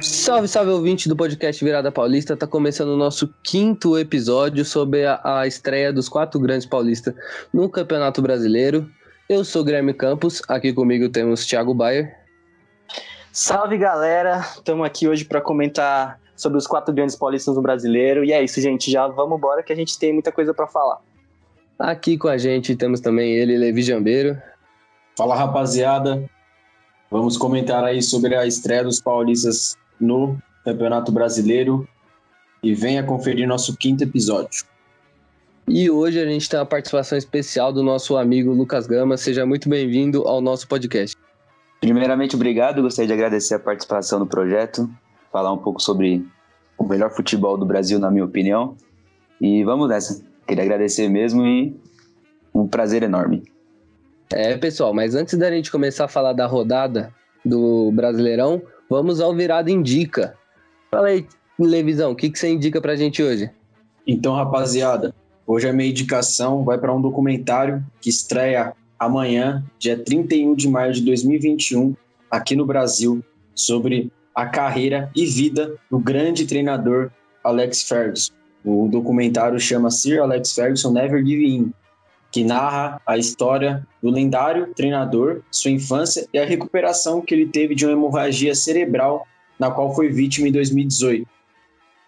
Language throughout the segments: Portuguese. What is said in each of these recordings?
Salve, salve ouvinte do podcast Virada Paulista. Tá começando o nosso quinto episódio sobre a, a estreia dos quatro grandes paulistas no Campeonato Brasileiro. Eu sou Guilherme Campos, aqui comigo temos Thiago Bayer. Salve galera, estamos aqui hoje para comentar sobre os quatro grandes paulistas no Brasileiro. E é isso, gente, já vamos embora que a gente tem muita coisa para falar. Aqui com a gente temos também ele, Levi Jambeiro. Fala rapaziada, vamos comentar aí sobre a estreia dos paulistas no Campeonato Brasileiro e venha conferir nosso quinto episódio. E hoje a gente tem a participação especial do nosso amigo Lucas Gama. Seja muito bem-vindo ao nosso podcast. Primeiramente, obrigado. Gostaria de agradecer a participação no projeto, falar um pouco sobre o melhor futebol do Brasil, na minha opinião. E vamos nessa. Queria agradecer mesmo e um prazer enorme. É, pessoal, mas antes da gente começar a falar da rodada do Brasileirão, Vamos ao Virado Indica. Fala aí, Levisão, o que, que você indica pra gente hoje? Então, rapaziada, hoje a minha indicação vai para um documentário que estreia amanhã, dia 31 de maio de 2021, aqui no Brasil, sobre a carreira e vida do grande treinador Alex Ferguson. O documentário chama Sir Alex Ferguson Never Give In que narra a história do lendário treinador, sua infância e a recuperação que ele teve de uma hemorragia cerebral na qual foi vítima em 2018.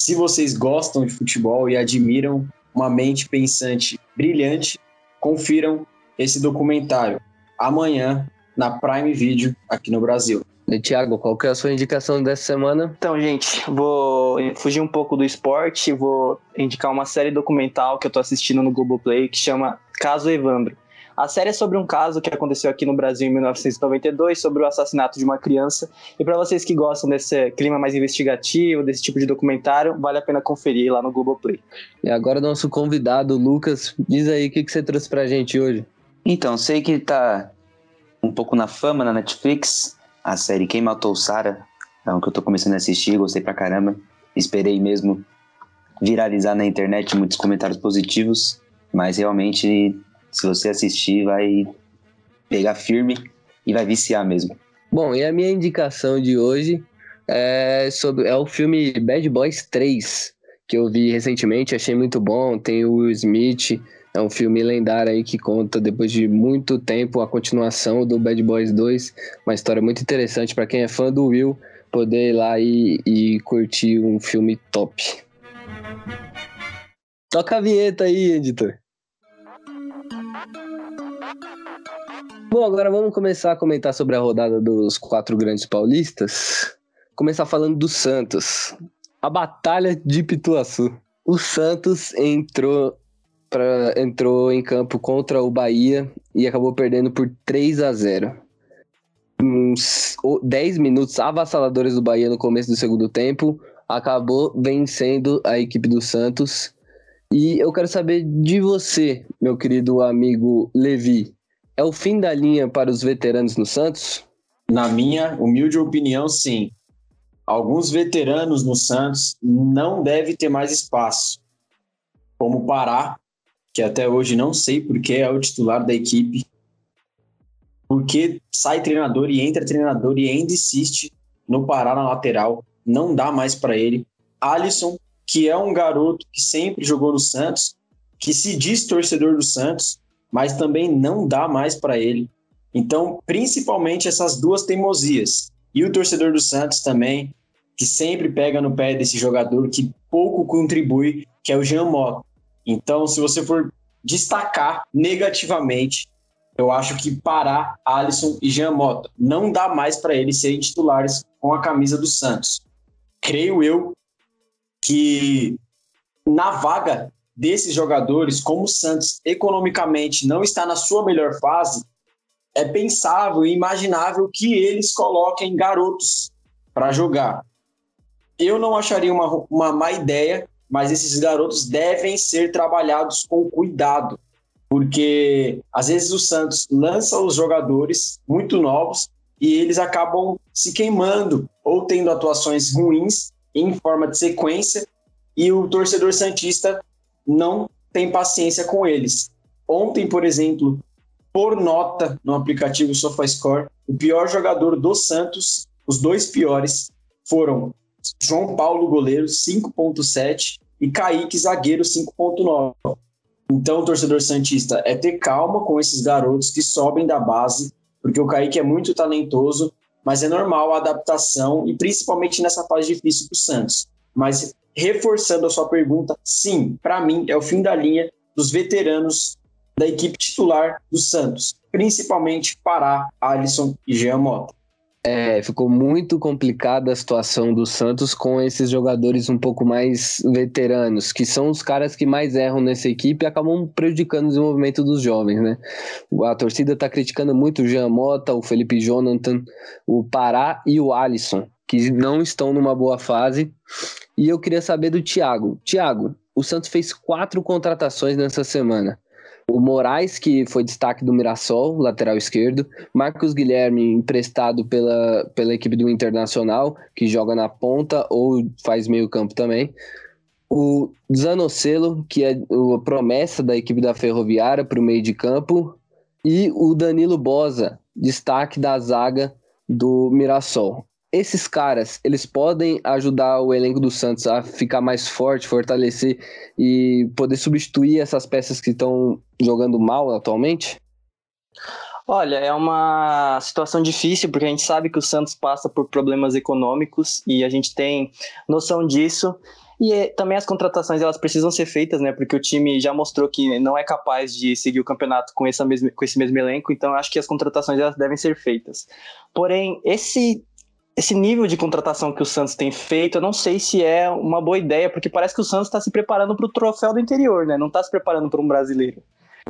Se vocês gostam de futebol e admiram uma mente pensante brilhante, confiram esse documentário amanhã na Prime Video aqui no Brasil. E, Thiago, qual que é a sua indicação dessa semana? Então, gente, vou fugir um pouco do esporte, vou indicar uma série documental que eu tô assistindo no Globoplay que chama Caso Evandro. A série é sobre um caso que aconteceu aqui no Brasil em 1992, sobre o assassinato de uma criança. E para vocês que gostam desse clima mais investigativo, desse tipo de documentário, vale a pena conferir lá no Globoplay. E agora nosso convidado, Lucas, diz aí o que, que você trouxe pra gente hoje. Então, sei que tá um pouco na fama na Netflix, a série Quem Matou Sarah, é o que eu tô começando a assistir, gostei pra caramba. Esperei mesmo viralizar na internet muitos comentários positivos. Mas realmente, se você assistir, vai pegar firme e vai viciar mesmo. Bom, e a minha indicação de hoje é, sobre, é o filme Bad Boys 3, que eu vi recentemente, achei muito bom. Tem o Will Smith, é um filme lendário aí que conta, depois de muito tempo, a continuação do Bad Boys 2. Uma história muito interessante para quem é fã do Will, poder ir lá e, e curtir um filme top. Toca a vinheta aí, editor. Bom, agora vamos começar a comentar sobre a rodada dos quatro grandes paulistas. Começar falando do Santos. A Batalha de Pituaçu. O Santos entrou, pra, entrou em campo contra o Bahia e acabou perdendo por 3 a 0 uns 10 minutos avassaladores do Bahia no começo do segundo tempo, acabou vencendo a equipe do Santos e eu quero saber de você, meu querido amigo Levi. É o fim da linha para os veteranos no Santos? Na minha humilde opinião, sim. Alguns veteranos no Santos não devem ter mais espaço. Como Pará, que até hoje não sei porque é o titular da equipe. Porque sai treinador e entra treinador e ainda insiste no Pará na lateral. Não dá mais para ele. Alisson, que é um garoto que sempre jogou no Santos, que se diz torcedor do Santos, mas também não dá mais para ele. Então, principalmente essas duas teimosias. E o torcedor do Santos também, que sempre pega no pé desse jogador que pouco contribui, que é o Jean Mota. Então, se você for destacar negativamente, eu acho que Pará, Alisson e Jean Mota não dá mais para eles serem titulares com a camisa do Santos. Creio eu que na vaga desses jogadores, como o Santos economicamente não está na sua melhor fase, é pensável e imaginável que eles coloquem garotos para jogar. Eu não acharia uma, uma má ideia, mas esses garotos devem ser trabalhados com cuidado, porque às vezes o Santos lança os jogadores muito novos e eles acabam se queimando ou tendo atuações ruins em forma de sequência e o torcedor santista não tem paciência com eles. Ontem, por exemplo, por nota no aplicativo SofaScore, o pior jogador do Santos, os dois piores, foram João Paulo, goleiro, 5.7 e Kaique, zagueiro, 5.9. Então, torcedor Santista, é ter calma com esses garotos que sobem da base, porque o Kaique é muito talentoso, mas é normal a adaptação e principalmente nessa fase difícil do Santos. Mas reforçando a sua pergunta, sim, para mim é o fim da linha dos veteranos da equipe titular do Santos, principalmente Pará, Alisson e Jean Mota. É, ficou muito complicada a situação do Santos com esses jogadores um pouco mais veteranos, que são os caras que mais erram nessa equipe e acabam prejudicando o desenvolvimento dos jovens, né? A torcida está criticando muito o Jean Mota, o Felipe Jonathan, o Pará e o Alisson, que não estão numa boa fase. E eu queria saber do Thiago. Thiago, o Santos fez quatro contratações nessa semana. O Moraes, que foi destaque do Mirassol, lateral esquerdo. Marcos Guilherme, emprestado pela, pela equipe do Internacional, que joga na ponta ou faz meio campo também. O Zanocelo, que é a promessa da equipe da Ferroviária para o meio de campo. E o Danilo Bosa, destaque da zaga do Mirassol esses caras, eles podem ajudar o elenco do Santos a ficar mais forte, fortalecer e poder substituir essas peças que estão jogando mal atualmente? Olha, é uma situação difícil porque a gente sabe que o Santos passa por problemas econômicos e a gente tem noção disso. E é, também as contratações elas precisam ser feitas, né? Porque o time já mostrou que não é capaz de seguir o campeonato com, com esse mesmo elenco, então acho que as contratações elas devem ser feitas. Porém, esse esse nível de contratação que o Santos tem feito, eu não sei se é uma boa ideia, porque parece que o Santos está se preparando para o troféu do interior, né? Não está se preparando para um brasileiro.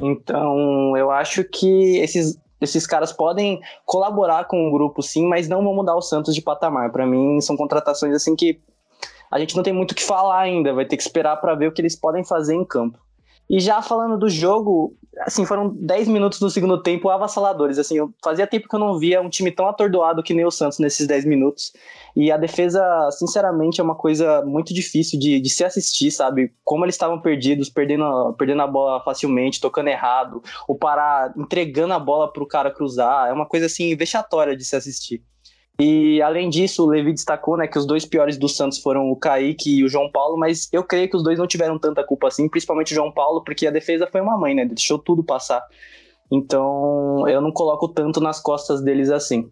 Então, eu acho que esses, esses caras podem colaborar com o grupo, sim, mas não vão mudar o Santos de patamar. Para mim, são contratações assim que a gente não tem muito o que falar ainda, vai ter que esperar para ver o que eles podem fazer em campo. E já falando do jogo, assim, foram 10 minutos do segundo tempo avassaladores. Assim, eu fazia tempo que eu não via um time tão atordoado que nem o Santos nesses 10 minutos. E a defesa, sinceramente, é uma coisa muito difícil de, de se assistir, sabe? Como eles estavam perdidos, perdendo, perdendo a bola facilmente, tocando errado, o Pará entregando a bola para o cara cruzar. É uma coisa, assim, vexatória de se assistir. E além disso, o Levi destacou né, que os dois piores do Santos foram o Kaique e o João Paulo, mas eu creio que os dois não tiveram tanta culpa assim, principalmente o João Paulo, porque a defesa foi uma mãe, né? Deixou tudo passar. Então eu não coloco tanto nas costas deles assim.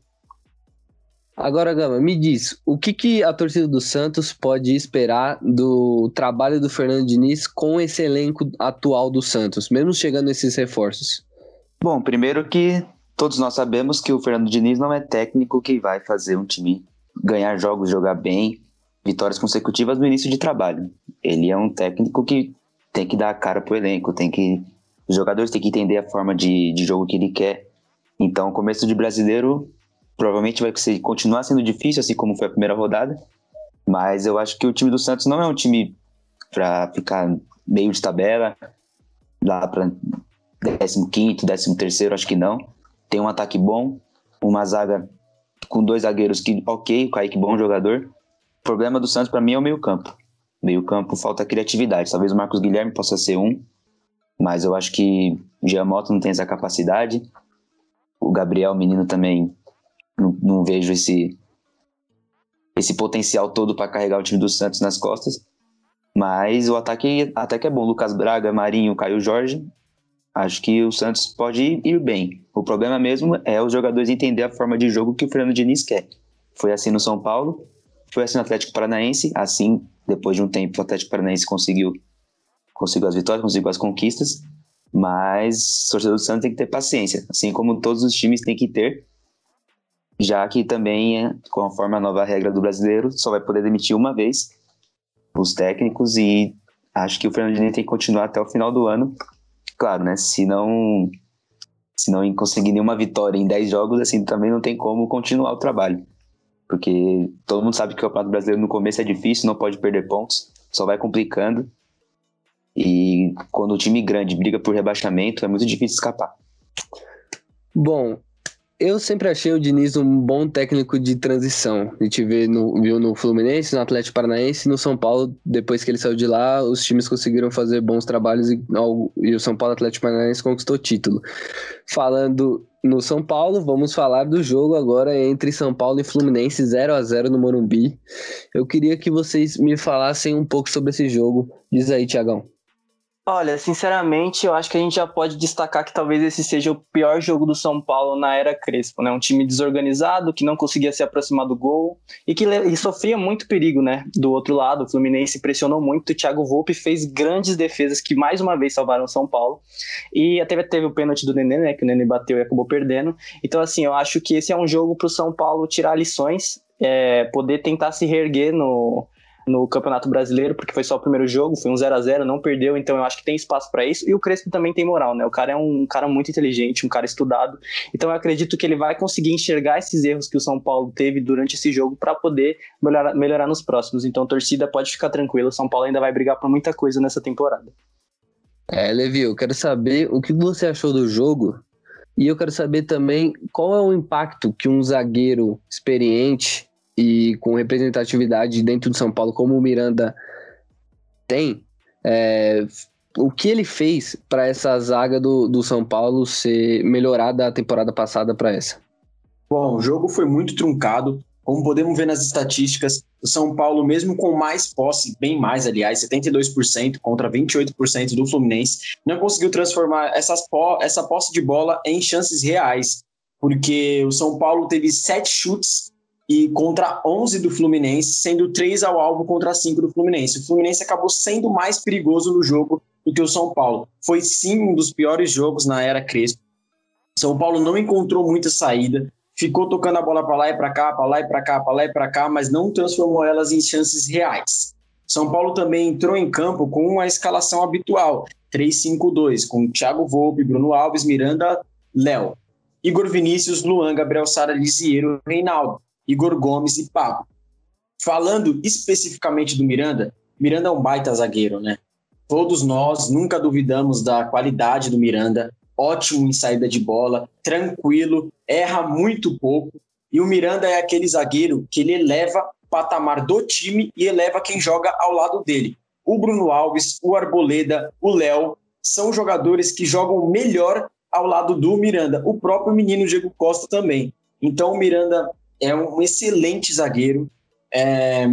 Agora, Gama, me diz, o que, que a torcida do Santos pode esperar do trabalho do Fernando Diniz com esse elenco atual do Santos, mesmo chegando esses reforços? Bom, primeiro que todos nós sabemos que o Fernando Diniz não é técnico que vai fazer um time ganhar jogos, jogar bem, vitórias consecutivas no início de trabalho. Ele é um técnico que tem que dar a cara pro elenco, tem que os jogadores têm que entender a forma de, de jogo que ele quer. Então, o começo de brasileiro provavelmente vai ser, continuar sendo difícil, assim como foi a primeira rodada. Mas eu acho que o time do Santos não é um time para ficar meio de tabela, lá para 15, 13 terceiro, acho que não tem um ataque bom, uma zaga com dois zagueiros que, ok, o Kaique bom jogador. O problema do Santos para mim é o meio-campo. Meio-campo falta criatividade. Talvez o Marcos Guilherme possa ser um, mas eu acho que o Giamotto não tem essa capacidade. O Gabriel, menino, também não, não vejo esse, esse potencial todo para carregar o time do Santos nas costas. Mas o ataque até que é bom. Lucas Braga, Marinho, Caio Jorge. Acho que o Santos pode ir bem. O problema mesmo é os jogadores entender a forma de jogo que o Fernando Diniz quer. Foi assim no São Paulo, foi assim no Atlético Paranaense, assim, depois de um tempo, o Atlético Paranaense conseguiu, conseguiu as vitórias, conseguiu as conquistas, mas o torcedor do Santos tem que ter paciência, assim como todos os times têm que ter, já que também, conforme a nova regra do brasileiro, só vai poder demitir uma vez os técnicos e acho que o Fernando Diniz tem que continuar até o final do ano. Claro, né? Se não se não conseguir nenhuma vitória em 10 jogos, assim, também não tem como continuar o trabalho. Porque todo mundo sabe que o Campeonato Brasileiro no começo é difícil, não pode perder pontos, só vai complicando. E quando o time grande briga por rebaixamento, é muito difícil escapar. Bom, eu sempre achei o Diniz um bom técnico de transição. A gente vê no, viu no Fluminense, no Atlético Paranaense no São Paulo. Depois que ele saiu de lá, os times conseguiram fazer bons trabalhos e, e o São Paulo Atlético Paranaense conquistou título. Falando no São Paulo, vamos falar do jogo agora entre São Paulo e Fluminense 0 a 0 no Morumbi. Eu queria que vocês me falassem um pouco sobre esse jogo. Diz aí, Tiagão. Olha, sinceramente, eu acho que a gente já pode destacar que talvez esse seja o pior jogo do São Paulo na era Crespo, né? Um time desorganizado, que não conseguia se aproximar do gol e que e sofria muito perigo, né? Do outro lado, o Fluminense pressionou muito, o Thiago Volpe fez grandes defesas que mais uma vez salvaram o São Paulo. E até teve o pênalti do Nenê, né? Que o Nenê bateu e acabou perdendo. Então, assim, eu acho que esse é um jogo para o São Paulo tirar lições, é, poder tentar se reerguer no, no Campeonato Brasileiro, porque foi só o primeiro jogo, foi um 0 a 0 não perdeu, então eu acho que tem espaço para isso. E o Crespo também tem moral, né? O cara é um cara muito inteligente, um cara estudado. Então eu acredito que ele vai conseguir enxergar esses erros que o São Paulo teve durante esse jogo para poder melhorar, melhorar nos próximos. Então a torcida pode ficar tranquila, o São Paulo ainda vai brigar por muita coisa nessa temporada. É, Levi, eu quero saber o que você achou do jogo e eu quero saber também qual é o impacto que um zagueiro experiente e com representatividade dentro do São Paulo, como o Miranda tem, é, o que ele fez para essa zaga do, do São Paulo ser melhorada da temporada passada para essa? Bom, o jogo foi muito truncado. Como podemos ver nas estatísticas, o São Paulo, mesmo com mais posse, bem mais, aliás, 72% contra 28% do Fluminense, não conseguiu transformar essas po essa posse de bola em chances reais, porque o São Paulo teve sete chutes e contra 11 do Fluminense, sendo 3 ao alvo contra 5 do Fluminense. O Fluminense acabou sendo mais perigoso no jogo do que o São Paulo. Foi sim um dos piores jogos na era Crespo. São Paulo não encontrou muita saída, ficou tocando a bola para lá e para cá, para lá e para cá, para lá e para cá, mas não transformou elas em chances reais. São Paulo também entrou em campo com a escalação habitual, 3-5-2, com Thiago Volpe, Bruno Alves, Miranda, Léo. Igor Vinícius, Luan, Gabriel Sara, Lisieiro, Reinaldo. Igor Gomes e Pablo. Falando especificamente do Miranda, Miranda é um baita zagueiro, né? Todos nós nunca duvidamos da qualidade do Miranda, ótimo em saída de bola, tranquilo, erra muito pouco. E o Miranda é aquele zagueiro que ele eleva o patamar do time e eleva quem joga ao lado dele. O Bruno Alves, o Arboleda, o Léo são jogadores que jogam melhor ao lado do Miranda. O próprio menino Diego Costa também. Então o Miranda é um excelente zagueiro. É,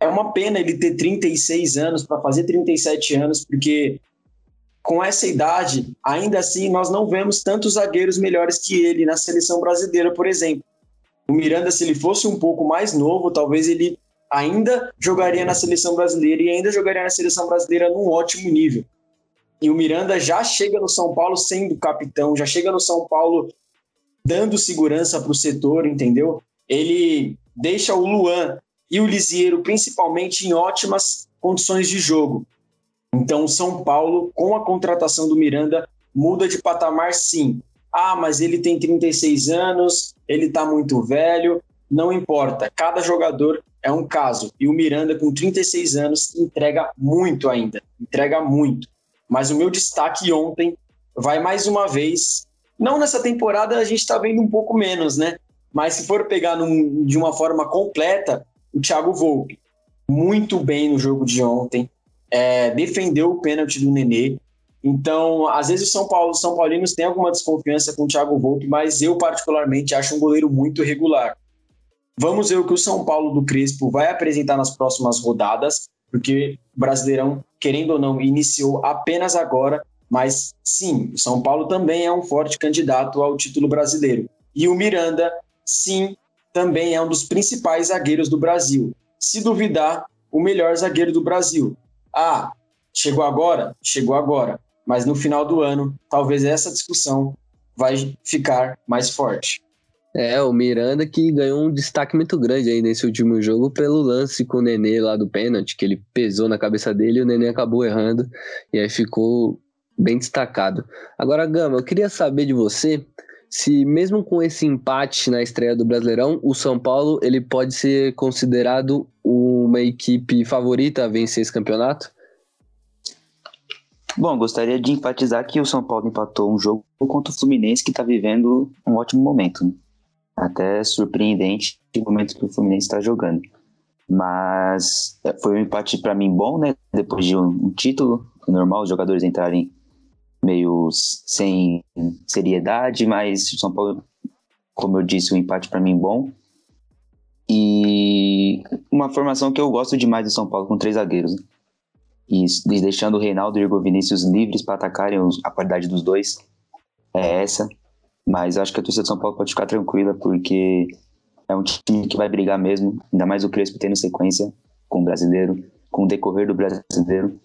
é uma pena ele ter 36 anos para fazer 37 anos, porque com essa idade, ainda assim, nós não vemos tantos zagueiros melhores que ele na seleção brasileira, por exemplo. O Miranda, se ele fosse um pouco mais novo, talvez ele ainda jogaria na seleção brasileira e ainda jogaria na seleção brasileira num ótimo nível. E o Miranda já chega no São Paulo sendo capitão, já chega no São Paulo dando segurança para o setor, entendeu? Ele deixa o Luan e o Lisieiro, principalmente, em ótimas condições de jogo. Então, o São Paulo, com a contratação do Miranda, muda de patamar sim. Ah, mas ele tem 36 anos, ele está muito velho. Não importa, cada jogador é um caso. E o Miranda, com 36 anos, entrega muito ainda. Entrega muito. Mas o meu destaque ontem vai mais uma vez não nessa temporada a gente está vendo um pouco menos, né? Mas se for pegar num, de uma forma completa, o Thiago Volpe, muito bem no jogo de ontem, é, defendeu o pênalti do Nenê. Então, às vezes o São Paulo, os São Paulinos têm alguma desconfiança com o Thiago Volpe, mas eu particularmente acho um goleiro muito regular. Vamos ver o que o São Paulo do Crespo vai apresentar nas próximas rodadas, porque o Brasileirão, querendo ou não, iniciou apenas agora mas sim, o São Paulo também é um forte candidato ao título brasileiro. E o Miranda, sim, também é um dos principais zagueiros do Brasil. Se duvidar, o melhor zagueiro do Brasil. Ah, chegou agora? Chegou agora. Mas no final do ano, talvez essa discussão vai ficar mais forte. É, o Miranda que ganhou um destaque muito grande aí nesse último jogo pelo lance com o Nenê lá do pênalti, que ele pesou na cabeça dele e o Nenê acabou errando. E aí ficou bem destacado. Agora, Gama, eu queria saber de você se mesmo com esse empate na estreia do Brasileirão, o São Paulo ele pode ser considerado uma equipe favorita a vencer esse campeonato? Bom, gostaria de enfatizar que o São Paulo empatou um jogo contra o Fluminense que está vivendo um ótimo momento. Né? Até surpreendente o momento que o Fluminense está jogando. Mas é, foi um empate para mim bom, né? Depois de um, um título, normal os jogadores entrarem meio sem seriedade, mas o São Paulo, como eu disse, um empate para mim bom. E uma formação que eu gosto demais do São Paulo com três zagueiros. Né? E deixando o Reinaldo e o Igor Vinícius livres para atacarem a qualidade dos dois. É essa. Mas acho que a torcida do São Paulo pode ficar tranquila, porque é um time que vai brigar mesmo. Ainda mais o Crespo tendo sequência com o brasileiro, com o decorrer do brasileiro.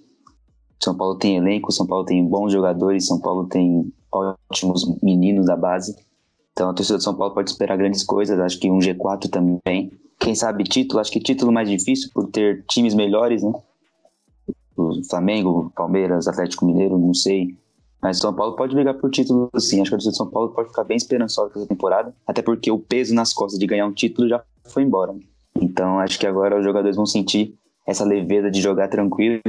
São Paulo tem elenco, São Paulo tem bons jogadores, São Paulo tem ótimos meninos da base. Então a torcida do São Paulo pode esperar grandes coisas. Acho que um G4 também. Quem sabe título, acho que título mais difícil por ter times melhores, né? O Flamengo, Palmeiras, Atlético Mineiro, não sei. Mas São Paulo pode brigar por título sim. Acho que a torcida de São Paulo pode ficar bem esperançosa essa temporada. Até porque o peso nas costas de ganhar um título já foi embora. Então acho que agora os jogadores vão sentir essa leveza de jogar tranquilo,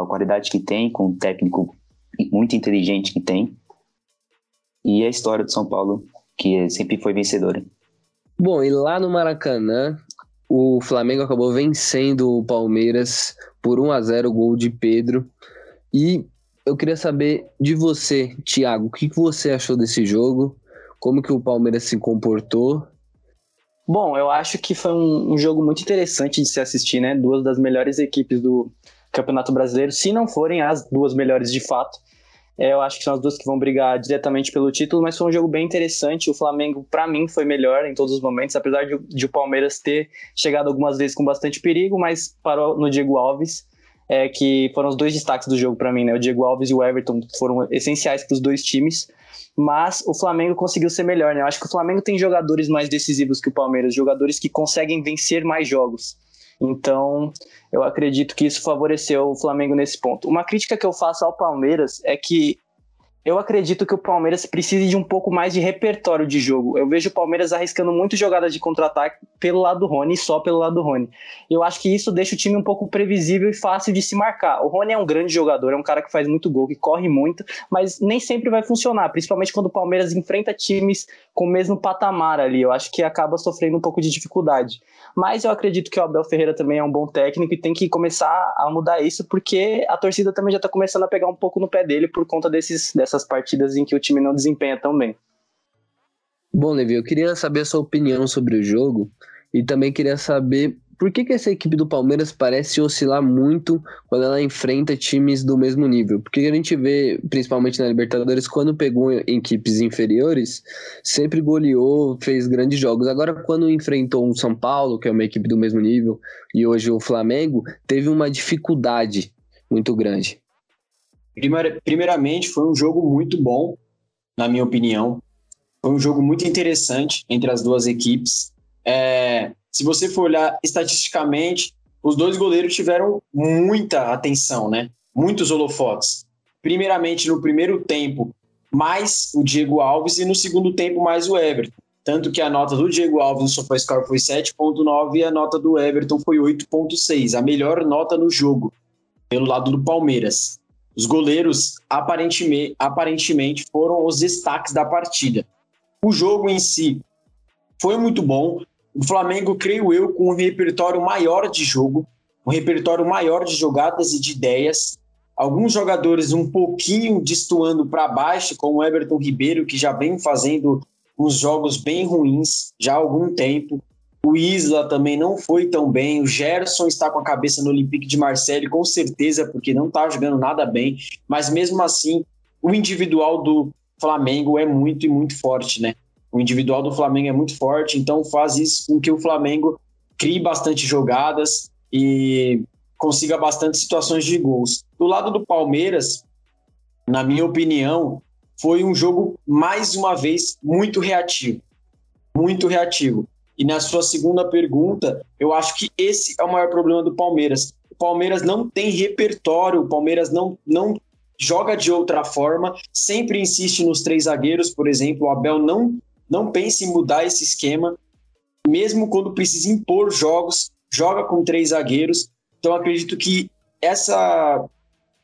com a qualidade que tem, com o técnico muito inteligente que tem. E a história do São Paulo, que sempre foi vencedora. Bom, e lá no Maracanã, o Flamengo acabou vencendo o Palmeiras por 1 a 0 gol de Pedro. E eu queria saber de você, Thiago, o que você achou desse jogo? Como que o Palmeiras se comportou? Bom, eu acho que foi um, um jogo muito interessante de se assistir, né? Duas das melhores equipes do Campeonato Brasileiro, se não forem as duas melhores de fato. É, eu acho que são as duas que vão brigar diretamente pelo título, mas foi um jogo bem interessante. O Flamengo, para mim, foi melhor em todos os momentos, apesar de, de, o Palmeiras ter chegado algumas vezes com bastante perigo, mas parou no Diego Alves, é, que foram os dois destaques do jogo para mim. Né? O Diego Alves e o Everton foram essenciais para os dois times, mas o Flamengo conseguiu ser melhor. Né? Eu acho que o Flamengo tem jogadores mais decisivos que o Palmeiras, jogadores que conseguem vencer mais jogos. Então, eu acredito que isso favoreceu o Flamengo nesse ponto. Uma crítica que eu faço ao Palmeiras é que eu acredito que o Palmeiras precise de um pouco mais de repertório de jogo. Eu vejo o Palmeiras arriscando muito jogadas de contra-ataque pelo lado do Rony só pelo lado do Rony. Eu acho que isso deixa o time um pouco previsível e fácil de se marcar. O Rony é um grande jogador, é um cara que faz muito gol, que corre muito, mas nem sempre vai funcionar, principalmente quando o Palmeiras enfrenta times com o mesmo patamar ali. Eu acho que acaba sofrendo um pouco de dificuldade. Mas eu acredito que o Abel Ferreira também é um bom técnico e tem que começar a mudar isso, porque a torcida também já está começando a pegar um pouco no pé dele por conta desses, dessas partidas em que o time não desempenha tão bem. Bom, Levi, eu queria saber a sua opinião sobre o jogo e também queria saber por que, que essa equipe do Palmeiras parece oscilar muito quando ela enfrenta times do mesmo nível? Porque a gente vê, principalmente na Libertadores, quando pegou equipes inferiores, sempre goleou, fez grandes jogos. Agora, quando enfrentou um São Paulo, que é uma equipe do mesmo nível, e hoje o Flamengo, teve uma dificuldade muito grande. Primeiramente, foi um jogo muito bom, na minha opinião. Foi um jogo muito interessante entre as duas equipes. É, se você for olhar estatisticamente, os dois goleiros tiveram muita atenção, né? Muitos holofotes. Primeiramente, no primeiro tempo, mais o Diego Alves e no segundo tempo, mais o Everton. Tanto que a nota do Diego Alves no SofaScore foi 7.9 e a nota do Everton foi 8.6, a melhor nota no jogo, pelo lado do Palmeiras. Os goleiros aparentemente, aparentemente foram os destaques da partida. O jogo em si foi muito bom. O Flamengo, creio eu, com um repertório maior de jogo, um repertório maior de jogadas e de ideias. Alguns jogadores um pouquinho destoando para baixo, como o Everton Ribeiro, que já vem fazendo uns jogos bem ruins já há algum tempo. O Isla também não foi tão bem. O Gerson está com a cabeça no Olympique de Marseille, com certeza, porque não está jogando nada bem. Mas mesmo assim, o individual do Flamengo é muito e muito forte, né? O individual do Flamengo é muito forte, então faz isso com que o Flamengo crie bastante jogadas e consiga bastante situações de gols. Do lado do Palmeiras, na minha opinião, foi um jogo mais uma vez muito reativo. Muito reativo. E na sua segunda pergunta, eu acho que esse é o maior problema do Palmeiras. O Palmeiras não tem repertório, o Palmeiras não, não joga de outra forma, sempre insiste nos três zagueiros, por exemplo. O Abel não não pense em mudar esse esquema, mesmo quando precisa impor jogos, joga com três zagueiros. Então acredito que essa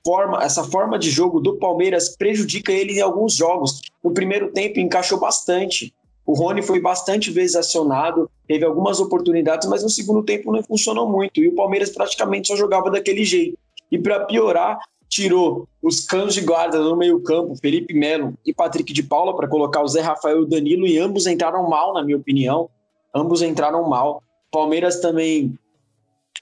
forma, essa forma de jogo do Palmeiras prejudica ele em alguns jogos. No primeiro tempo encaixou bastante. O Rony foi bastante vezes acionado, teve algumas oportunidades, mas no segundo tempo não funcionou muito. E o Palmeiras praticamente só jogava daquele jeito. E para piorar, tirou os canos de guarda no meio-campo, Felipe Melo e Patrick de Paula, para colocar o Zé Rafael e o Danilo, e ambos entraram mal, na minha opinião. Ambos entraram mal. Palmeiras também,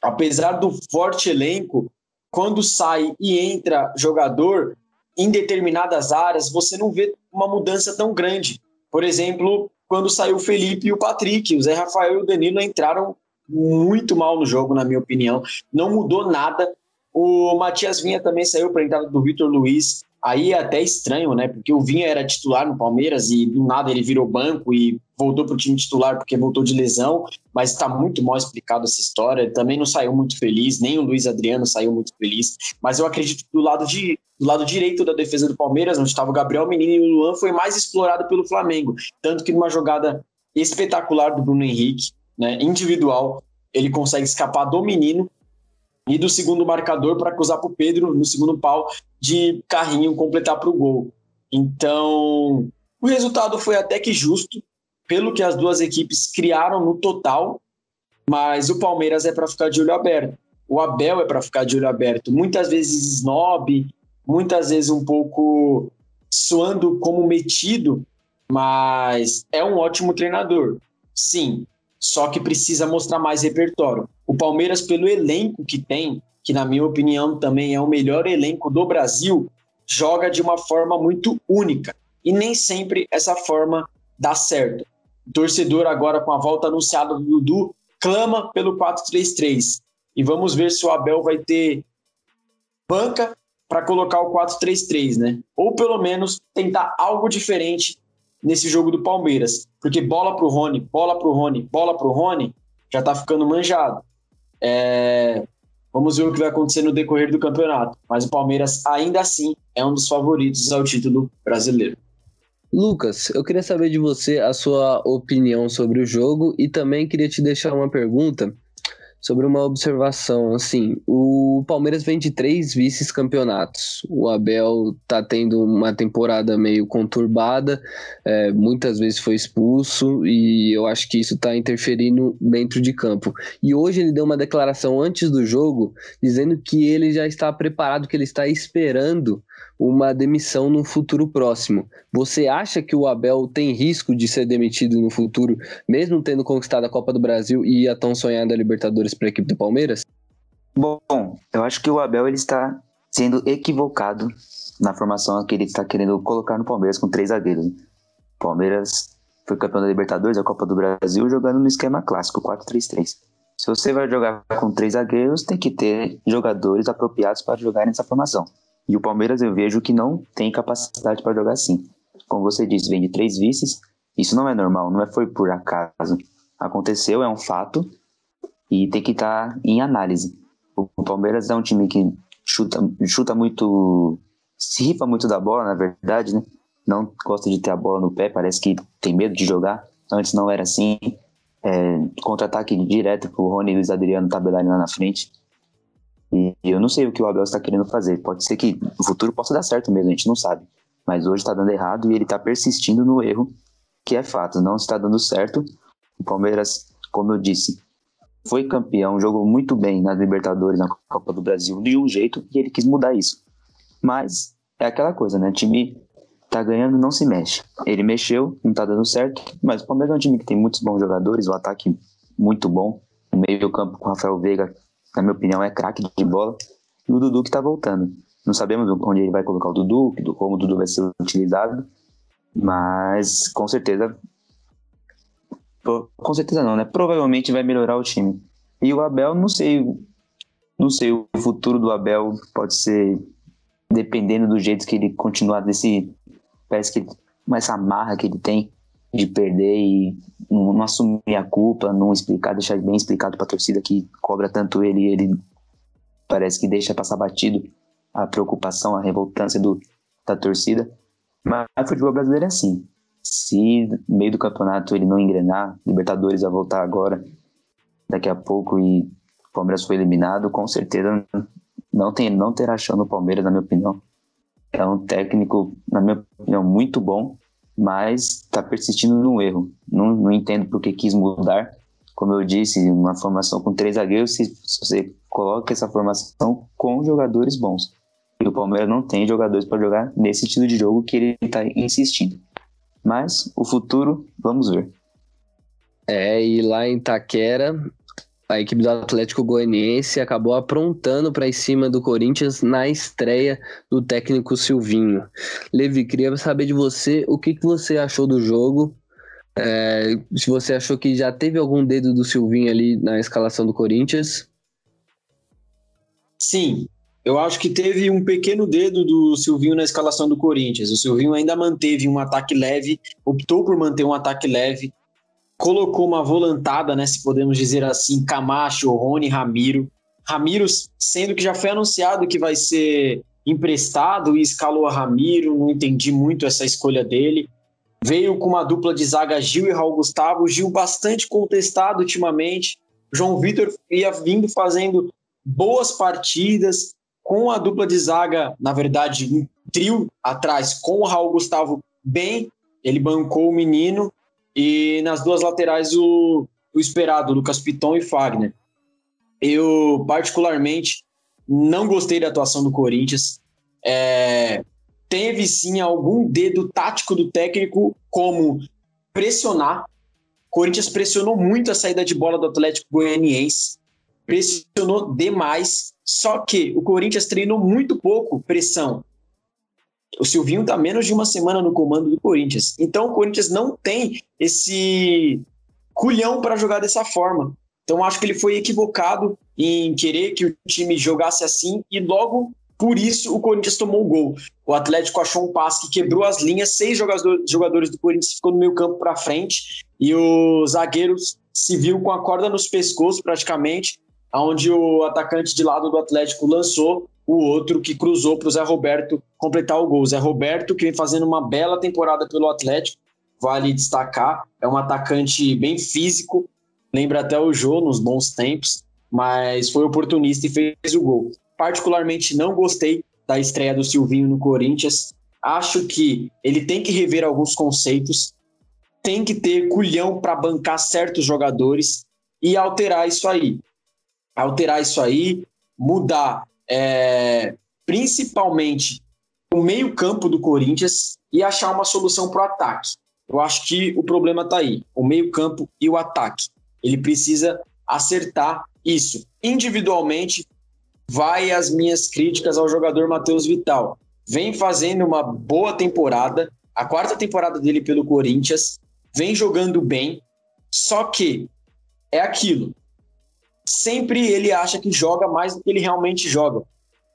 apesar do forte elenco, quando sai e entra jogador em determinadas áreas, você não vê uma mudança tão grande. Por exemplo, quando saiu o Felipe e o Patrick, o Zé Rafael e o Danilo entraram muito mal no jogo, na minha opinião. Não mudou nada. O Matias Vinha também saiu para a entrada do Vitor Luiz. Aí é até estranho, né? Porque o Vinha era titular no Palmeiras e do nada ele virou banco e voltou para o time titular porque voltou de lesão. Mas está muito mal explicado essa história. Ele também não saiu muito feliz, nem o Luiz Adriano saiu muito feliz. Mas eu acredito que do lado, de, do lado direito da defesa do Palmeiras, onde estava o Gabriel Menino e o Luan, foi mais explorado pelo Flamengo. Tanto que numa jogada espetacular do Bruno Henrique, né, individual, ele consegue escapar do menino e do segundo marcador para cruzar para o Pedro no segundo pau de carrinho completar para o gol. Então, o resultado foi até que justo, pelo que as duas equipes criaram no total, mas o Palmeiras é para ficar de olho aberto. O Abel é para ficar de olho aberto. Muitas vezes snob, muitas vezes um pouco soando como metido, mas é um ótimo treinador. Sim, só que precisa mostrar mais repertório. O Palmeiras, pelo elenco que tem, que na minha opinião também é o melhor elenco do Brasil, joga de uma forma muito única. E nem sempre essa forma dá certo. O torcedor, agora com a volta anunciada do Dudu, clama pelo 4-3-3. E vamos ver se o Abel vai ter banca para colocar o 4-3-3, né? Ou pelo menos tentar algo diferente nesse jogo do Palmeiras. Porque bola pro Rony, bola pro Rony, bola pro Rony, já tá ficando manjado. É... Vamos ver o que vai acontecer no decorrer do campeonato. Mas o Palmeiras, ainda assim, é um dos favoritos ao título brasileiro. Lucas, eu queria saber de você a sua opinião sobre o jogo e também queria te deixar uma pergunta sobre uma observação. Assim, o Palmeiras vem de três vices-campeonatos. O Abel tá tendo uma temporada meio conturbada, é, muitas vezes foi expulso e eu acho que isso está interferindo dentro de campo. E hoje ele deu uma declaração antes do jogo dizendo que ele já está preparado, que ele está esperando uma demissão no futuro próximo. Você acha que o Abel tem risco de ser demitido no futuro, mesmo tendo conquistado a Copa do Brasil e a tão sonhada Libertadores para a equipe do Palmeiras? Bom, eu acho que o Abel ele está sendo equivocado na formação que ele está querendo colocar no Palmeiras com três zagueiros. Palmeiras foi campeão da Libertadores, a Copa do Brasil, jogando no esquema clássico, 4-3-3. Se você vai jogar com três zagueiros, tem que ter jogadores apropriados para jogar nessa formação. E o Palmeiras eu vejo que não tem capacidade para jogar assim. Como você disse, vem de três vices. Isso não é normal, não é foi por acaso. Aconteceu, é um fato e tem que estar tá em análise. O Palmeiras é um time que chuta, chuta muito, se rifa muito da bola, na verdade, né? Não gosta de ter a bola no pé, parece que tem medo de jogar. Antes não era assim. É, Contra-ataque direto pro Rony e Luiz Adriano tabelarem lá na frente. E eu não sei o que o Abel está querendo fazer. Pode ser que no futuro possa dar certo mesmo, a gente não sabe. Mas hoje está dando errado e ele está persistindo no erro, que é fato, não está dando certo. O Palmeiras, como eu disse, foi campeão, jogou muito bem na Libertadores, na Copa do Brasil, de um jeito, e ele quis mudar isso. Mas é aquela coisa, né? O time tá ganhando, não se mexe. Ele mexeu, não tá dando certo, mas o Palmeiras é um time que tem muitos bons jogadores, o ataque muito bom, o meio campo com o Rafael Veiga na minha opinião, é craque de bola. E o Dudu que tá voltando. Não sabemos onde ele vai colocar o Dudu, como o Dudu vai ser utilizado, mas com certeza. Com certeza não, né? Provavelmente vai melhorar o time. E o Abel, não sei. Não sei, o futuro do Abel pode ser dependendo do jeito que ele continuar desse. Parece que com essa marra que ele tem de perder e não assumir a culpa, não explicar, deixar bem explicado para a torcida que cobra tanto ele, ele parece que deixa passar batido a preocupação, a revoltância do, da torcida. Mas o futebol brasileiro é assim. Se no meio do campeonato ele não engrenar, Libertadores vai voltar agora, daqui a pouco, e o Palmeiras foi eliminado, com certeza não, tem, não terá chão no Palmeiras, na minha opinião. É um técnico, na minha opinião, muito bom, mas está persistindo no erro. Não, não entendo por que quis mudar. Como eu disse, uma formação com três zagueiros, se você coloca essa formação com jogadores bons. E o Palmeiras não tem jogadores para jogar nesse estilo de jogo que ele está insistindo. Mas o futuro, vamos ver. É, e lá em Taquera, a equipe do Atlético Goianiense acabou aprontando para cima do Corinthians na estreia do técnico Silvinho. Levi, queria saber de você o que, que você achou do jogo. É, se você achou que já teve algum dedo do Silvinho ali na escalação do Corinthians. Sim, eu acho que teve um pequeno dedo do Silvinho na escalação do Corinthians. O Silvinho ainda manteve um ataque leve, optou por manter um ataque leve, colocou uma volantada, né, se podemos dizer assim, Camacho, Rony, Ramiro. Ramiro, sendo que já foi anunciado que vai ser emprestado e escalou a Ramiro, não entendi muito essa escolha dele. Veio com uma dupla de zaga Gil e Raul Gustavo, Gil bastante contestado ultimamente. João Vitor ia vindo fazendo boas partidas com a dupla de zaga, na verdade, um trio atrás com o Raul Gustavo bem, ele bancou o menino e nas duas laterais, o, o esperado, Lucas Piton e Fagner. Eu, particularmente, não gostei da atuação do Corinthians. É, teve sim algum dedo tático do técnico, como pressionar. O Corinthians pressionou muito a saída de bola do Atlético Goianiense, pressionou demais. Só que o Corinthians treinou muito pouco pressão. O Silvinho está menos de uma semana no comando do Corinthians. Então o Corinthians não tem esse culhão para jogar dessa forma. Então acho que ele foi equivocado em querer que o time jogasse assim e logo por isso o Corinthians tomou o gol. O Atlético achou um passe que quebrou as linhas, seis jogadores do Corinthians ficou no meio campo para frente e o zagueiro se viu com a corda nos pescoços praticamente, onde o atacante de lado do Atlético lançou o outro que cruzou para o Zé Roberto completar o gol. Zé Roberto, que vem fazendo uma bela temporada pelo Atlético, vale destacar, é um atacante bem físico, lembra até o Jô nos bons tempos, mas foi oportunista e fez o gol. Particularmente não gostei da estreia do Silvinho no Corinthians. Acho que ele tem que rever alguns conceitos, tem que ter culhão para bancar certos jogadores e alterar isso aí. Alterar isso aí, mudar é, principalmente o meio-campo do Corinthians e achar uma solução para o ataque. Eu acho que o problema está aí, o meio-campo e o ataque. Ele precisa acertar isso. Individualmente, vai as minhas críticas ao jogador Matheus Vital. Vem fazendo uma boa temporada, a quarta temporada dele pelo Corinthians, vem jogando bem, só que é aquilo sempre ele acha que joga mais do que ele realmente joga.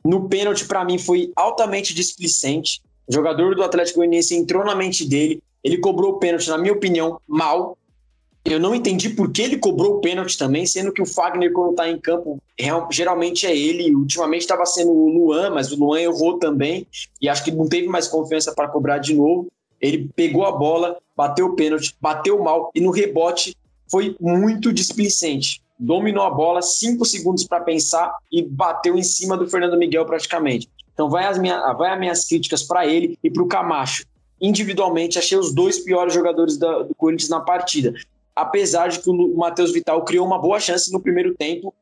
No pênalti, para mim, foi altamente displicente. O jogador do Atlético Goianiense entrou na mente dele, ele cobrou o pênalti, na minha opinião, mal. Eu não entendi por que ele cobrou o pênalti também, sendo que o Fagner, quando está em campo, geralmente é ele. Ultimamente estava sendo o Luan, mas o Luan errou também, e acho que não teve mais confiança para cobrar de novo. Ele pegou a bola, bateu o pênalti, bateu mal, e no rebote foi muito displicente dominou a bola, cinco segundos para pensar e bateu em cima do Fernando Miguel praticamente. Então vai as, minha, vai as minhas críticas para ele e para o Camacho. Individualmente, achei os dois piores jogadores da, do Corinthians na partida. Apesar de que o Matheus Vital criou uma boa chance no primeiro tempo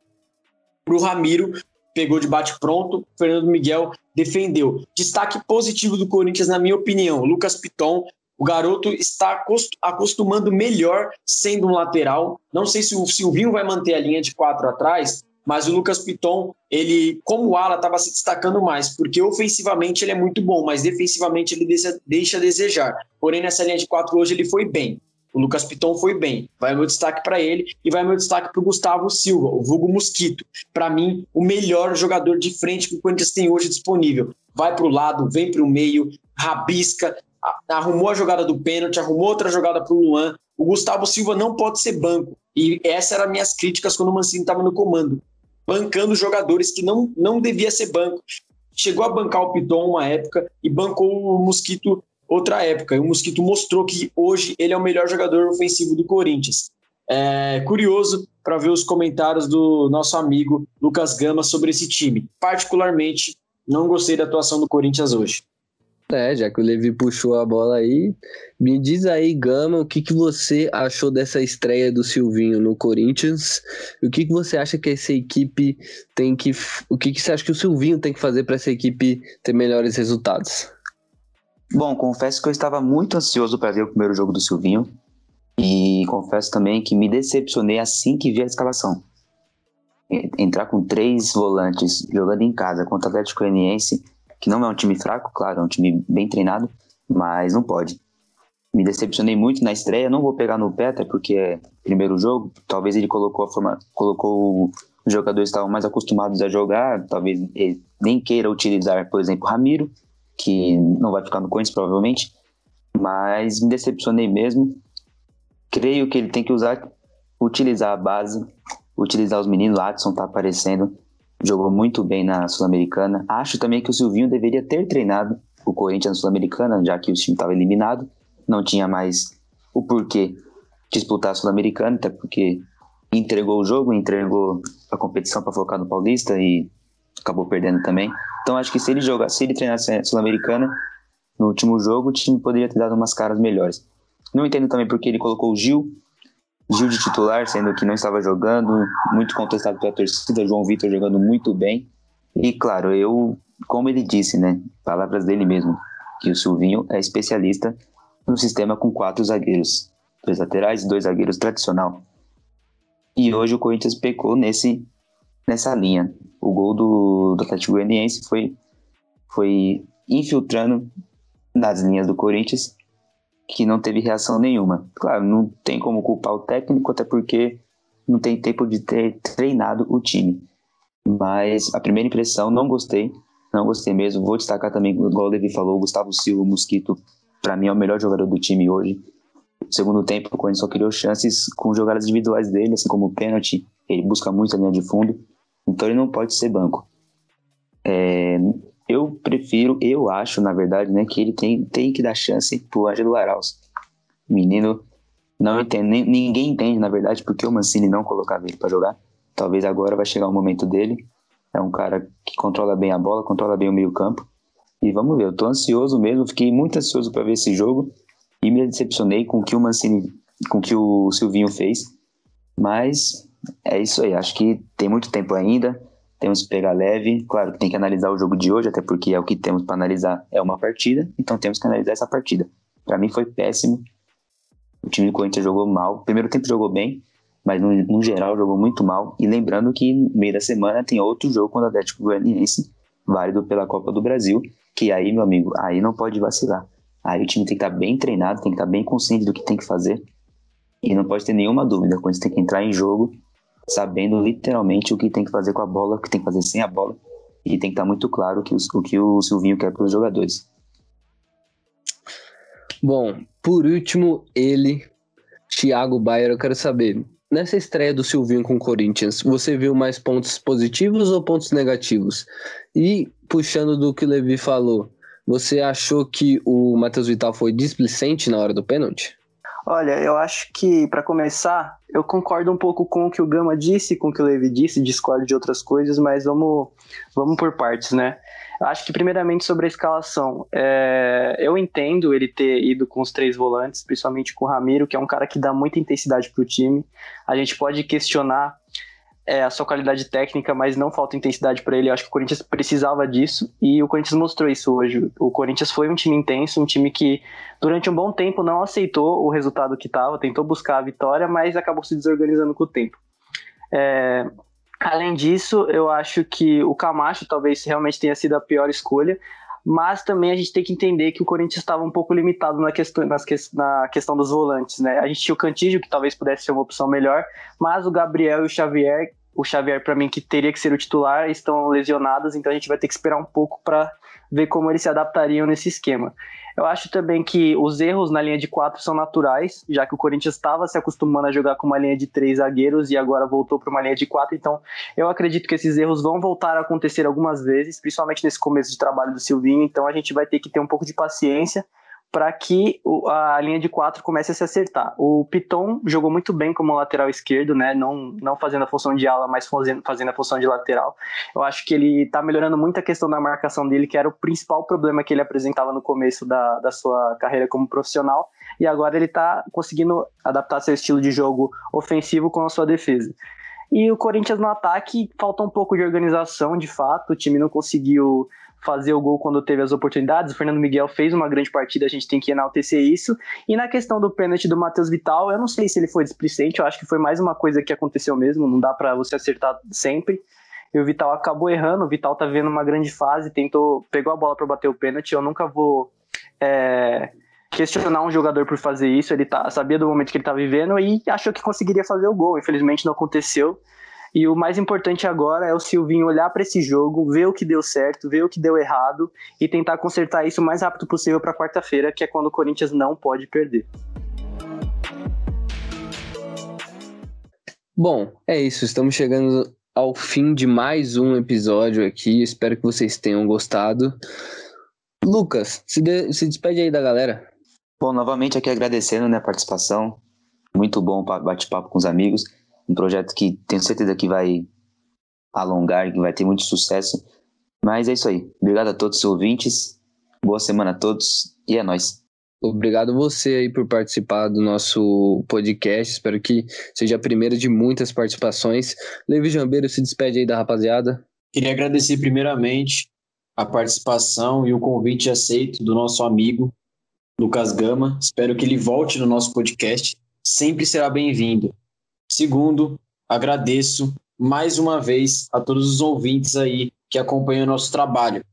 para o Ramiro, pegou de bate pronto, Fernando Miguel defendeu. Destaque positivo do Corinthians, na minha opinião, Lucas Piton o garoto está acostumando melhor sendo um lateral. Não sei se o Silvinho vai manter a linha de quatro atrás, mas o Lucas Piton, ele, como ala, estava se destacando mais, porque ofensivamente ele é muito bom, mas defensivamente ele deixa, a desejar. Porém, nessa linha de quatro hoje ele foi bem. O Lucas Piton foi bem. Vai meu destaque para ele e vai meu destaque para o Gustavo Silva, o vulgo Mosquito. Para mim, o melhor jogador de frente que o Corinthians tem hoje disponível. Vai para o lado, vem para o meio, rabisca, arrumou a jogada do pênalti, arrumou outra jogada para o Luan. O Gustavo Silva não pode ser banco. E essa era minhas críticas quando o Mancini estava no comando. Bancando jogadores que não, não devia ser banco. Chegou a bancar o Piton uma época e bancou o Mosquito outra época. E o Mosquito mostrou que hoje ele é o melhor jogador ofensivo do Corinthians. é, curioso para ver os comentários do nosso amigo Lucas Gama sobre esse time. Particularmente, não gostei da atuação do Corinthians hoje. É, já que o Levi puxou a bola aí, me diz aí, Gama, o que, que você achou dessa estreia do Silvinho no Corinthians? O que, que você acha que essa equipe tem que. O que, que você acha que o Silvinho tem que fazer para essa equipe ter melhores resultados? Bom, confesso que eu estava muito ansioso para ver o primeiro jogo do Silvinho. E confesso também que me decepcionei assim que vi a escalação. Entrar com três volantes jogando em casa contra o Atlético Goianiense que não é um time fraco, claro, é um time bem treinado, mas não pode. Me decepcionei muito na estreia, não vou pegar no pé, até porque é primeiro jogo, talvez ele colocou a forma, colocou os jogadores estavam mais acostumados a jogar, talvez ele nem queira utilizar, por exemplo, Ramiro, que não vai ficar no Corinthians provavelmente, mas me decepcionei mesmo. Creio que ele tem que usar, utilizar a base, utilizar os meninos, o Adson tá aparecendo, jogou muito bem na Sul-Americana. Acho também que o Silvinho deveria ter treinado o Corinthians na Sul-Americana, já que o time estava eliminado, não tinha mais o porquê disputar a Sul-Americana, até porque entregou o jogo, entregou a competição para focar no Paulista e acabou perdendo também. Então acho que se ele jogar, se ele treinasse a Sul-Americana no último jogo, o time poderia ter dado umas caras melhores. Não entendo também porque ele colocou o Gil, Gil de titular, sendo que não estava jogando, muito contestado pela torcida, João Vitor jogando muito bem. E claro, eu, como ele disse, né, palavras dele mesmo, que o Silvinho é especialista no sistema com quatro zagueiros, dois laterais e dois zagueiros tradicional. E hoje o Corinthians pecou nesse nessa linha. O gol do, do Atlético Goianiense foi foi infiltrando nas linhas do Corinthians que não teve reação nenhuma. Claro, não tem como culpar o técnico, até porque não tem tempo de ter treinado o time. Mas a primeira impressão, não gostei, não gostei mesmo. Vou destacar também, igual o Levi falou, o Gustavo Silva, o Mosquito, para mim é o melhor jogador do time hoje. Segundo tempo, o Corinthians só criou chances com jogadas individuais dele, assim como o pênalti. Ele busca muito a linha de fundo, então ele não pode ser banco. É, eu prefiro, eu acho, na verdade, né, que ele tem, tem que dar chance pro Ângelo Arauz. Menino não entende, ninguém entende, na verdade, porque o Mancini não colocava ele para jogar. Talvez agora vai chegar o momento dele. É um cara que controla bem a bola, controla bem o meio-campo. E vamos ver, eu tô ansioso mesmo, fiquei muito ansioso para ver esse jogo e me decepcionei com o que o Mancini, com o que o Silvinho fez. Mas é isso aí, acho que tem muito tempo ainda temos que pegar leve. Claro que tem que analisar o jogo de hoje, até porque é o que temos para analisar é uma partida, então temos que analisar essa partida. Para mim foi péssimo. O time do Corinthians jogou mal. Primeiro tempo jogou bem, mas no, no, geral jogou muito mal. E lembrando que no meio da semana tem outro jogo contra o Atlético Goianiense, válido pela Copa do Brasil, que aí, meu amigo, aí não pode vacilar. Aí o time tem que estar tá bem treinado, tem que estar tá bem consciente do que tem que fazer. E não pode ter nenhuma dúvida. Quando você tem que entrar em jogo sabendo literalmente o que tem que fazer com a bola, o que tem que fazer sem a bola, e tem que estar muito claro que o que o Silvinho quer para os jogadores. Bom, por último, ele, Thiago Bayer, eu quero saber, nessa estreia do Silvinho com o Corinthians, você viu mais pontos positivos ou pontos negativos? E, puxando do que o Levi falou, você achou que o Matheus Vital foi displicente na hora do pênalti? Olha, eu acho que, para começar, eu concordo um pouco com o que o Gama disse, com o que o Levi disse, discordo de outras coisas, mas vamos, vamos por partes, né? Acho que, primeiramente, sobre a escalação. É, eu entendo ele ter ido com os três volantes, principalmente com o Ramiro, que é um cara que dá muita intensidade para o time. A gente pode questionar é, a sua qualidade técnica, mas não falta intensidade para ele. Eu acho que o Corinthians precisava disso e o Corinthians mostrou isso hoje. O Corinthians foi um time intenso, um time que durante um bom tempo não aceitou o resultado que estava, tentou buscar a vitória, mas acabou se desorganizando com o tempo. É, além disso, eu acho que o Camacho talvez realmente tenha sido a pior escolha, mas também a gente tem que entender que o Corinthians estava um pouco limitado na questão, nas, na questão dos volantes, né? A gente tinha o Cantígio, que talvez pudesse ser uma opção melhor, mas o Gabriel e o Xavier, o Xavier para mim que teria que ser o titular, estão lesionados, então a gente vai ter que esperar um pouco para ver como eles se adaptariam nesse esquema. Eu acho também que os erros na linha de quatro são naturais, já que o Corinthians estava se acostumando a jogar com uma linha de três zagueiros e agora voltou para uma linha de quatro. Então, eu acredito que esses erros vão voltar a acontecer algumas vezes, principalmente nesse começo de trabalho do Silvinho. Então, a gente vai ter que ter um pouco de paciência para que a linha de quatro comece a se acertar. O Piton jogou muito bem como lateral esquerdo, né? Não, não fazendo a função de ala, mas fazendo, fazendo a função de lateral. Eu acho que ele está melhorando muito a questão da marcação dele, que era o principal problema que ele apresentava no começo da, da sua carreira como profissional. E agora ele está conseguindo adaptar seu estilo de jogo ofensivo com a sua defesa. E o Corinthians no ataque falta um pouco de organização, de fato. O time não conseguiu fazer o gol quando teve as oportunidades. O Fernando Miguel fez uma grande partida, a gente tem que enaltecer isso. E na questão do pênalti do Matheus Vital, eu não sei se ele foi displicente, eu acho que foi mais uma coisa que aconteceu mesmo, não dá para você acertar sempre. E o Vital acabou errando, o Vital tá vendo uma grande fase, tentou, pegou a bola para bater o pênalti. Eu nunca vou é, questionar um jogador por fazer isso, ele tá, sabia do momento que ele tá vivendo e achou que conseguiria fazer o gol. Infelizmente não aconteceu. E o mais importante agora é o Silvinho olhar para esse jogo, ver o que deu certo, ver o que deu errado e tentar consertar isso o mais rápido possível para quarta-feira, que é quando o Corinthians não pode perder. Bom, é isso. Estamos chegando ao fim de mais um episódio aqui. Espero que vocês tenham gostado. Lucas, se, de, se despede aí da galera. Bom, novamente aqui agradecendo né, a participação. Muito bom bate-papo com os amigos um projeto que tenho certeza que vai alongar, que vai ter muito sucesso. Mas é isso aí. Obrigado a todos os ouvintes. Boa semana a todos e é nóis. Obrigado você aí por participar do nosso podcast. Espero que seja a primeira de muitas participações. Levi Jambeiro se despede aí da rapaziada. Queria agradecer primeiramente a participação e o convite aceito do nosso amigo Lucas Gama. Espero que ele volte no nosso podcast. Sempre será bem-vindo. Segundo, agradeço mais uma vez a todos os ouvintes aí que acompanham o nosso trabalho.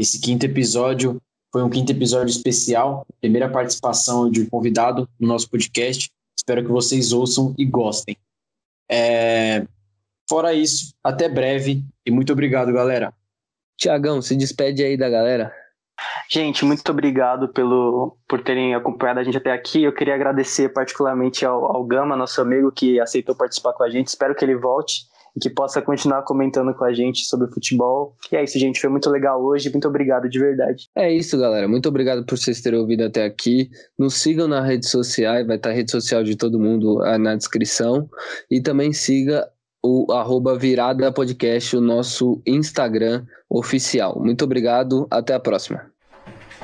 Esse quinto episódio foi um quinto episódio especial, primeira participação de um convidado no nosso podcast. Espero que vocês ouçam e gostem. É... Fora isso, até breve e muito obrigado, galera. Tiagão, se despede aí da galera. Gente, muito obrigado pelo, por terem acompanhado a gente até aqui. Eu queria agradecer particularmente ao, ao Gama, nosso amigo, que aceitou participar com a gente. Espero que ele volte e que possa continuar comentando com a gente sobre futebol. E é isso, gente. Foi muito legal hoje. Muito obrigado de verdade. É isso, galera. Muito obrigado por vocês terem ouvido até aqui. Nos sigam nas redes sociais. Vai estar a rede social de todo mundo ah, na descrição. E também siga o arroba Virada Podcast, o nosso Instagram oficial. Muito obrigado. Até a próxima.